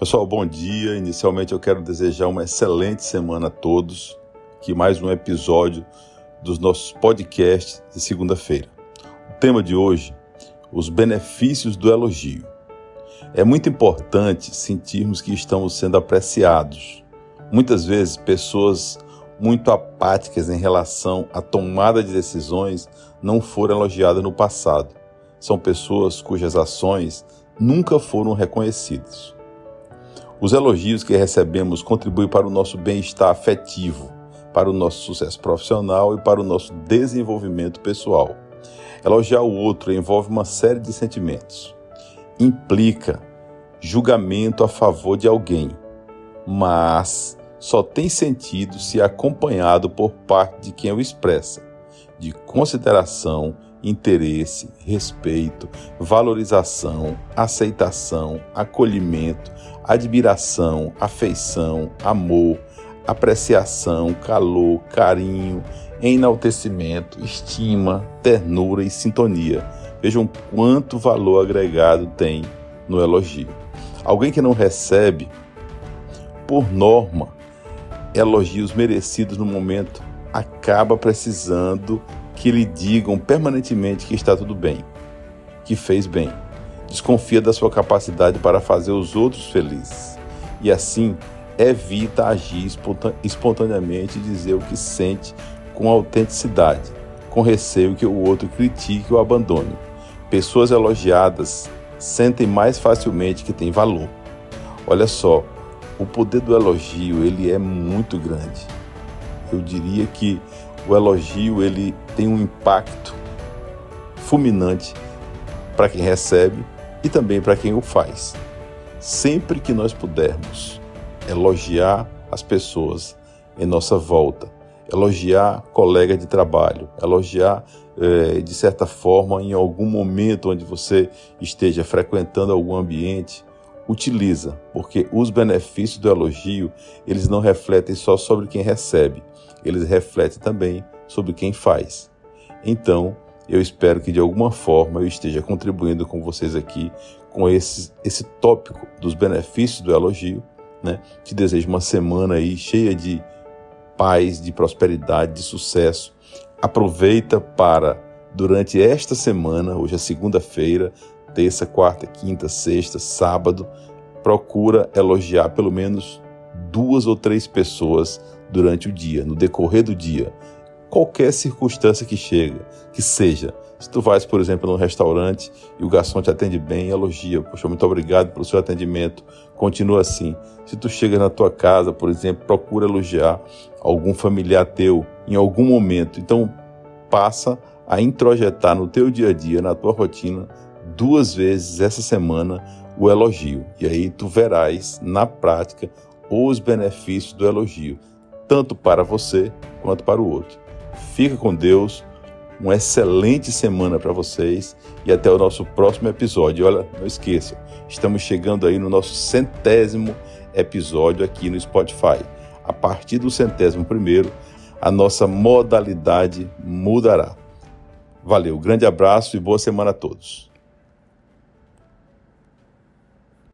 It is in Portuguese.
Pessoal, bom dia. Inicialmente eu quero desejar uma excelente semana a todos. Que mais um episódio dos nossos podcasts de segunda-feira. O tema de hoje: os benefícios do elogio. É muito importante sentirmos que estamos sendo apreciados. Muitas vezes, pessoas muito apáticas em relação à tomada de decisões não foram elogiadas no passado. São pessoas cujas ações nunca foram reconhecidas. Os elogios que recebemos contribuem para o nosso bem-estar afetivo, para o nosso sucesso profissional e para o nosso desenvolvimento pessoal. Elogiar o outro envolve uma série de sentimentos. Implica julgamento a favor de alguém, mas só tem sentido se acompanhado por parte de quem o expressa, de consideração interesse, respeito, valorização, aceitação, acolhimento, admiração, afeição, amor, apreciação, calor, carinho, enaltecimento, estima, ternura e sintonia. Vejam quanto valor agregado tem no elogio. Alguém que não recebe, por norma, elogios merecidos no momento, acaba precisando que lhe digam permanentemente que está tudo bem, que fez bem. Desconfia da sua capacidade para fazer os outros felizes e assim evita agir espontaneamente e dizer o que sente com autenticidade, com receio que o outro critique ou abandone. Pessoas elogiadas sentem mais facilmente que têm valor. Olha só, o poder do elogio ele é muito grande. Eu diria que o elogio ele tem um impacto fulminante para quem recebe e também para quem o faz. Sempre que nós pudermos elogiar as pessoas em nossa volta, elogiar colega de trabalho, elogiar eh, de certa forma em algum momento onde você esteja frequentando algum ambiente, utiliza, porque os benefícios do elogio, eles não refletem só sobre quem recebe, eles refletem também sobre quem faz. Então, eu espero que de alguma forma eu esteja contribuindo com vocês aqui com esse, esse tópico dos benefícios do elogio. Né? Te desejo uma semana aí cheia de paz, de prosperidade, de sucesso. Aproveita para, durante esta semana, hoje é segunda-feira, terça, quarta, quinta, sexta, sábado, procura elogiar pelo menos duas ou três pessoas durante o dia, no decorrer do dia. Qualquer circunstância que chega, que seja. Se tu vais, por exemplo, num restaurante e o garçom te atende bem, elogia. Poxa, muito obrigado pelo seu atendimento. Continua assim. Se tu chega na tua casa, por exemplo, procura elogiar algum familiar teu em algum momento. Então, passa a introjetar no teu dia a dia, na tua rotina, duas vezes essa semana o elogio. E aí tu verás na prática os benefícios do elogio tanto para você quanto para o outro. Fica com Deus, uma excelente semana para vocês e até o nosso próximo episódio. Olha, não esqueçam, estamos chegando aí no nosso centésimo episódio aqui no Spotify. A partir do centésimo primeiro, a nossa modalidade mudará. Valeu, grande abraço e boa semana a todos.